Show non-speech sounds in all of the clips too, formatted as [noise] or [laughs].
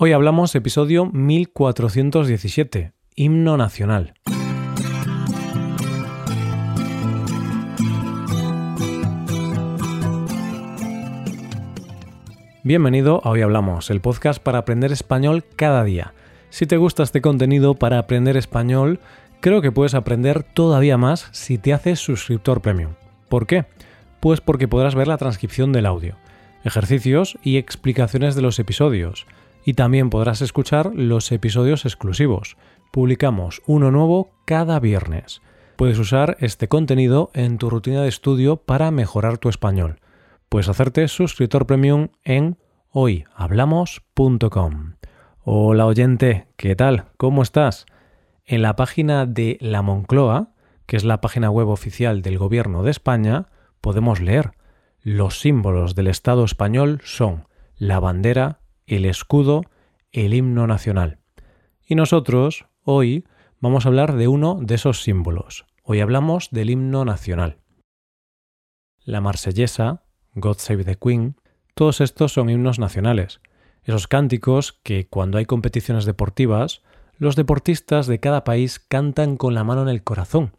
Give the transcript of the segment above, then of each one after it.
Hoy hablamos episodio 1417, Himno Nacional. Bienvenido a Hoy Hablamos, el podcast para aprender español cada día. Si te gusta este contenido para aprender español, creo que puedes aprender todavía más si te haces suscriptor premium. ¿Por qué? Pues porque podrás ver la transcripción del audio, ejercicios y explicaciones de los episodios y también podrás escuchar los episodios exclusivos. Publicamos uno nuevo cada viernes. Puedes usar este contenido en tu rutina de estudio para mejorar tu español. Puedes hacerte suscriptor premium en hoyhablamos.com. Hola oyente, ¿qué tal? ¿Cómo estás? En la página de La Moncloa, que es la página web oficial del Gobierno de España, podemos leer los símbolos del Estado español son la bandera, el escudo, el himno nacional. Y nosotros, hoy, vamos a hablar de uno de esos símbolos. Hoy hablamos del himno nacional. La marsellesa, God Save the Queen, todos estos son himnos nacionales. Esos cánticos que cuando hay competiciones deportivas, los deportistas de cada país cantan con la mano en el corazón,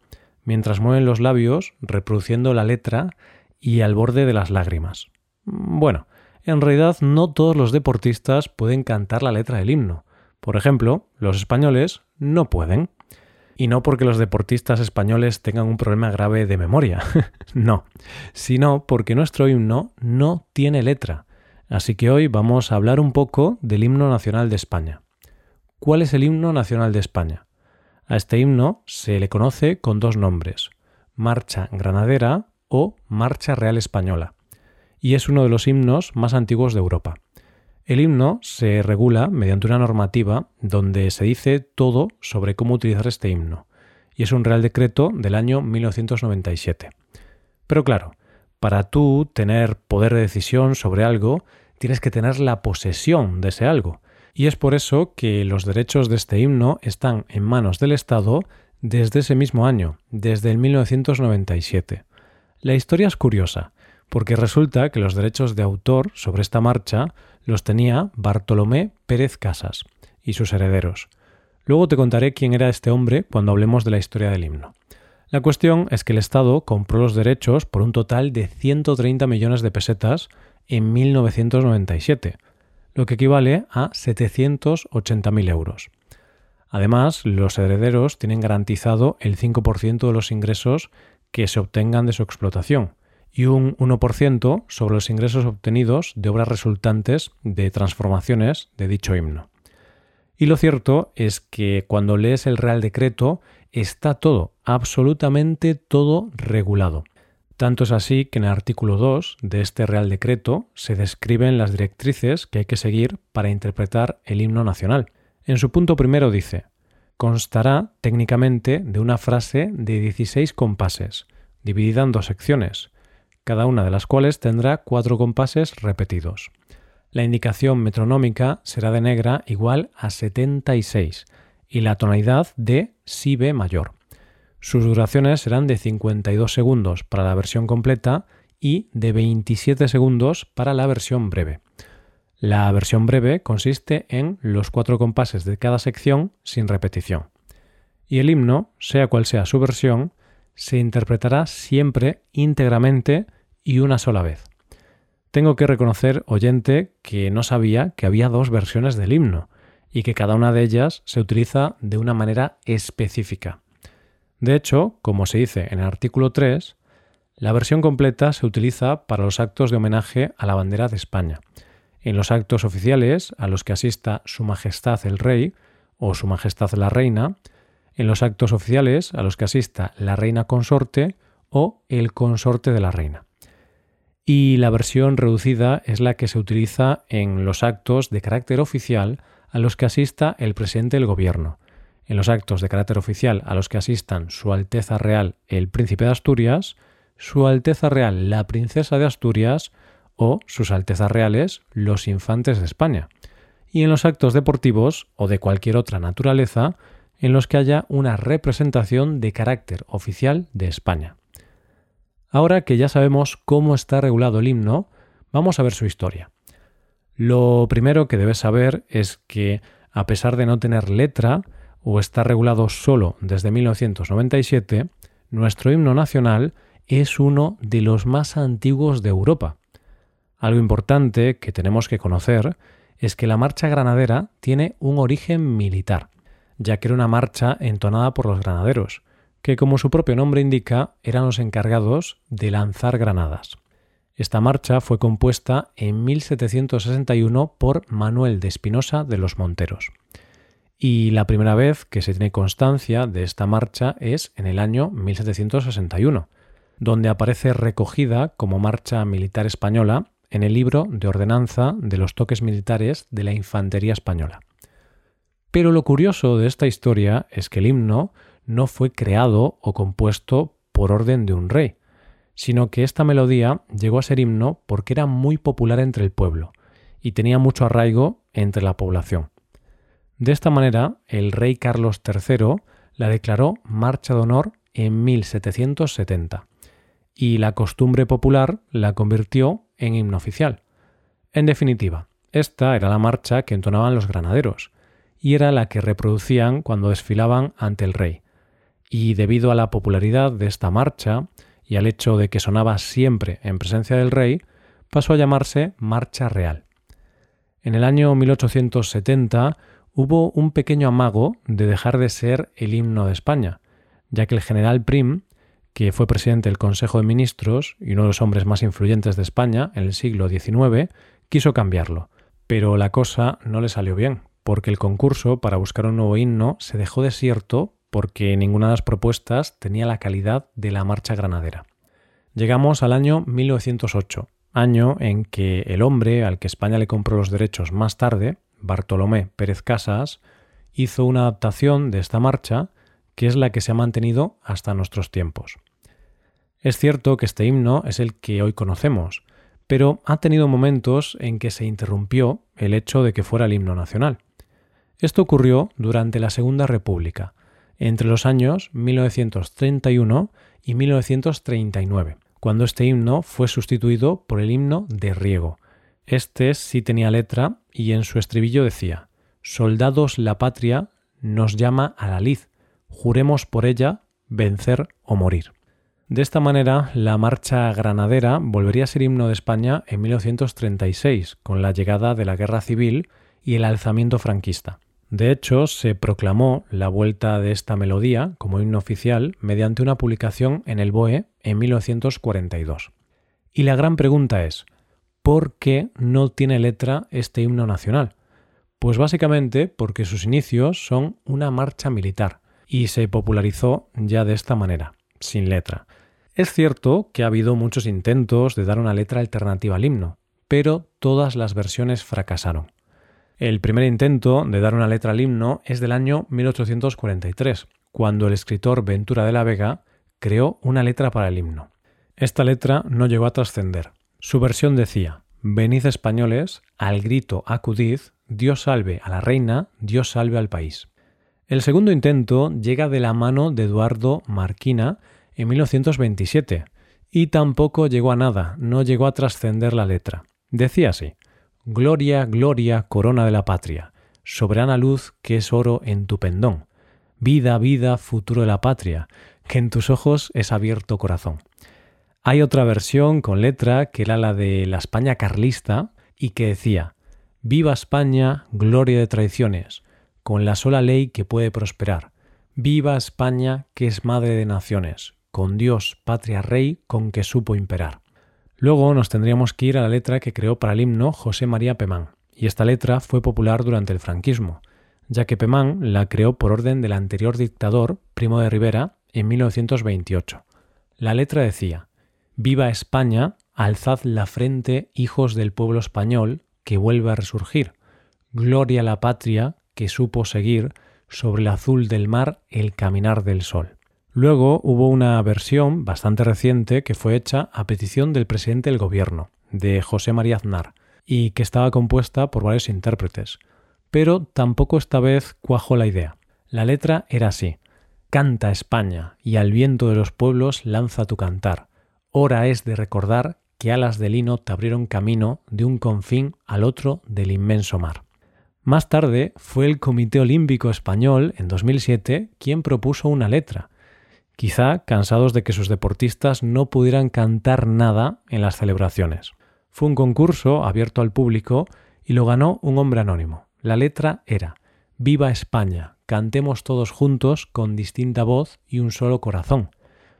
mientras mueven los labios reproduciendo la letra y al borde de las lágrimas. Bueno, en realidad no todos los deportistas pueden cantar la letra del himno. Por ejemplo, los españoles no pueden. Y no porque los deportistas españoles tengan un problema grave de memoria, [laughs] no, sino porque nuestro himno no tiene letra. Así que hoy vamos a hablar un poco del himno nacional de España. ¿Cuál es el himno nacional de España? A este himno se le conoce con dos nombres, Marcha Granadera o Marcha Real Española y es uno de los himnos más antiguos de Europa. El himno se regula mediante una normativa donde se dice todo sobre cómo utilizar este himno, y es un Real Decreto del año 1997. Pero claro, para tú tener poder de decisión sobre algo, tienes que tener la posesión de ese algo, y es por eso que los derechos de este himno están en manos del Estado desde ese mismo año, desde el 1997. La historia es curiosa, porque resulta que los derechos de autor sobre esta marcha los tenía Bartolomé Pérez Casas y sus herederos. Luego te contaré quién era este hombre cuando hablemos de la historia del himno. La cuestión es que el Estado compró los derechos por un total de 130 millones de pesetas en 1997, lo que equivale a 780.000 euros. Además, los herederos tienen garantizado el 5% de los ingresos que se obtengan de su explotación, y un 1% sobre los ingresos obtenidos de obras resultantes de transformaciones de dicho himno. Y lo cierto es que cuando lees el Real Decreto está todo, absolutamente todo regulado. Tanto es así que en el artículo 2 de este Real Decreto se describen las directrices que hay que seguir para interpretar el himno nacional. En su punto primero dice, constará técnicamente de una frase de 16 compases, dividida en dos secciones, cada una de las cuales tendrá cuatro compases repetidos. La indicación metronómica será de negra igual a 76 y la tonalidad de si be mayor. Sus duraciones serán de 52 segundos para la versión completa y de 27 segundos para la versión breve. La versión breve consiste en los cuatro compases de cada sección sin repetición. Y el himno, sea cual sea su versión, se interpretará siempre íntegramente y una sola vez. Tengo que reconocer, oyente, que no sabía que había dos versiones del himno y que cada una de ellas se utiliza de una manera específica. De hecho, como se dice en el artículo 3, la versión completa se utiliza para los actos de homenaje a la bandera de España, en los actos oficiales a los que asista Su Majestad el Rey o Su Majestad la Reina, en los actos oficiales a los que asista la reina consorte o el consorte de la reina. Y la versión reducida es la que se utiliza en los actos de carácter oficial a los que asista el presidente del gobierno, en los actos de carácter oficial a los que asistan Su Alteza Real el Príncipe de Asturias, Su Alteza Real la Princesa de Asturias o Sus Altezas Reales los Infantes de España, y en los actos deportivos o de cualquier otra naturaleza en los que haya una representación de carácter oficial de España. Ahora que ya sabemos cómo está regulado el himno, vamos a ver su historia. Lo primero que debes saber es que, a pesar de no tener letra o estar regulado solo desde 1997, nuestro himno nacional es uno de los más antiguos de Europa. Algo importante que tenemos que conocer es que la marcha granadera tiene un origen militar, ya que era una marcha entonada por los granaderos, que como su propio nombre indica eran los encargados de lanzar granadas. Esta marcha fue compuesta en 1761 por Manuel de Espinosa de los Monteros. Y la primera vez que se tiene constancia de esta marcha es en el año 1761, donde aparece recogida como marcha militar española en el libro de ordenanza de los toques militares de la Infantería Española. Pero lo curioso de esta historia es que el himno no fue creado o compuesto por orden de un rey, sino que esta melodía llegó a ser himno porque era muy popular entre el pueblo y tenía mucho arraigo entre la población. De esta manera, el rey Carlos III la declaró marcha de honor en 1770 y la costumbre popular la convirtió en himno oficial. En definitiva, esta era la marcha que entonaban los granaderos y era la que reproducían cuando desfilaban ante el rey. Y debido a la popularidad de esta marcha, y al hecho de que sonaba siempre en presencia del rey, pasó a llamarse Marcha Real. En el año 1870 hubo un pequeño amago de dejar de ser el himno de España, ya que el general Prim, que fue presidente del Consejo de Ministros y uno de los hombres más influyentes de España en el siglo XIX, quiso cambiarlo. Pero la cosa no le salió bien, porque el concurso para buscar un nuevo himno se dejó desierto porque ninguna de las propuestas tenía la calidad de la marcha granadera. Llegamos al año 1908, año en que el hombre al que España le compró los derechos más tarde, Bartolomé Pérez Casas, hizo una adaptación de esta marcha que es la que se ha mantenido hasta nuestros tiempos. Es cierto que este himno es el que hoy conocemos, pero ha tenido momentos en que se interrumpió el hecho de que fuera el himno nacional. Esto ocurrió durante la Segunda República, entre los años 1931 y 1939, cuando este himno fue sustituido por el himno de Riego. Este sí tenía letra y en su estribillo decía Soldados la patria nos llama a la lid, juremos por ella vencer o morir. De esta manera, la marcha granadera volvería a ser himno de España en 1936, con la llegada de la Guerra Civil y el alzamiento franquista. De hecho, se proclamó la vuelta de esta melodía como himno oficial mediante una publicación en el BOE en 1942. Y la gran pregunta es, ¿por qué no tiene letra este himno nacional? Pues básicamente porque sus inicios son una marcha militar y se popularizó ya de esta manera, sin letra. Es cierto que ha habido muchos intentos de dar una letra alternativa al himno, pero todas las versiones fracasaron. El primer intento de dar una letra al himno es del año 1843, cuando el escritor Ventura de la Vega creó una letra para el himno. Esta letra no llegó a trascender. Su versión decía Venid españoles, al grito acudid, Dios salve a la reina, Dios salve al país. El segundo intento llega de la mano de Eduardo Marquina en 1927 y tampoco llegó a nada, no llegó a trascender la letra. Decía así Gloria, gloria, corona de la patria, soberana luz que es oro en tu pendón. Vida, vida, futuro de la patria, que en tus ojos es abierto corazón. Hay otra versión con letra que era la de la España carlista y que decía Viva España, gloria de tradiciones, con la sola ley que puede prosperar. Viva España, que es madre de naciones, con Dios, patria, rey, con que supo imperar. Luego nos tendríamos que ir a la letra que creó para el himno José María Pemán, y esta letra fue popular durante el franquismo, ya que Pemán la creó por orden del anterior dictador, Primo de Rivera, en 1928. La letra decía Viva España, alzad la frente, hijos del pueblo español, que vuelve a resurgir. Gloria a la patria que supo seguir sobre el azul del mar el caminar del sol. Luego hubo una versión bastante reciente que fue hecha a petición del presidente del gobierno, de José María Aznar, y que estaba compuesta por varios intérpretes. Pero tampoco esta vez cuajó la idea. La letra era así. Canta España, y al viento de los pueblos lanza tu cantar. Hora es de recordar que alas de lino te abrieron camino de un confín al otro del inmenso mar. Más tarde fue el Comité Olímpico Español, en 2007, quien propuso una letra, quizá cansados de que sus deportistas no pudieran cantar nada en las celebraciones. Fue un concurso abierto al público y lo ganó un hombre anónimo. La letra era Viva España, cantemos todos juntos con distinta voz y un solo corazón.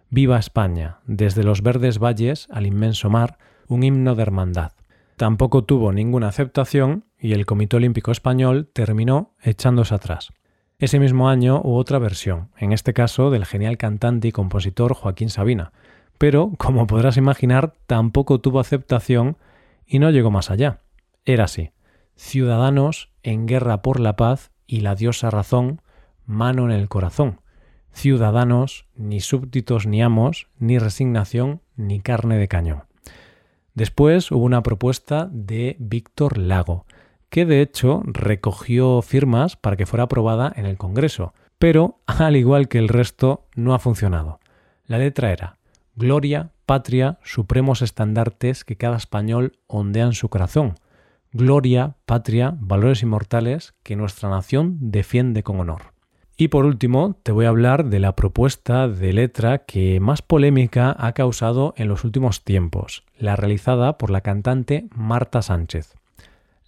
Viva España, desde los verdes valles al inmenso mar, un himno de hermandad. Tampoco tuvo ninguna aceptación y el Comité Olímpico Español terminó echándose atrás. Ese mismo año hubo otra versión, en este caso del genial cantante y compositor Joaquín Sabina, pero, como podrás imaginar, tampoco tuvo aceptación y no llegó más allá. Era así. Ciudadanos en guerra por la paz y la diosa razón, mano en el corazón. Ciudadanos, ni súbditos ni amos, ni resignación, ni carne de cañón. Después hubo una propuesta de Víctor Lago, que de hecho recogió firmas para que fuera aprobada en el Congreso, pero al igual que el resto no ha funcionado. La letra era Gloria, patria, supremos estandartes que cada español ondea en su corazón. Gloria, patria, valores inmortales que nuestra nación defiende con honor. Y por último, te voy a hablar de la propuesta de letra que más polémica ha causado en los últimos tiempos, la realizada por la cantante Marta Sánchez.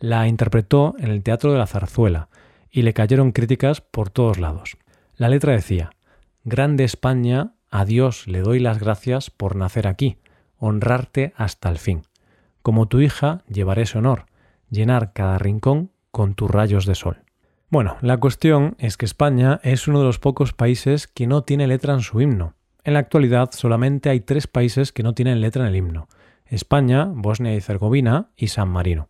La interpretó en el Teatro de la Zarzuela y le cayeron críticas por todos lados. La letra decía, Grande España, a Dios le doy las gracias por nacer aquí, honrarte hasta el fin. Como tu hija llevaré ese honor, llenar cada rincón con tus rayos de sol. Bueno, la cuestión es que España es uno de los pocos países que no tiene letra en su himno. En la actualidad solamente hay tres países que no tienen letra en el himno. España, Bosnia y Herzegovina y San Marino.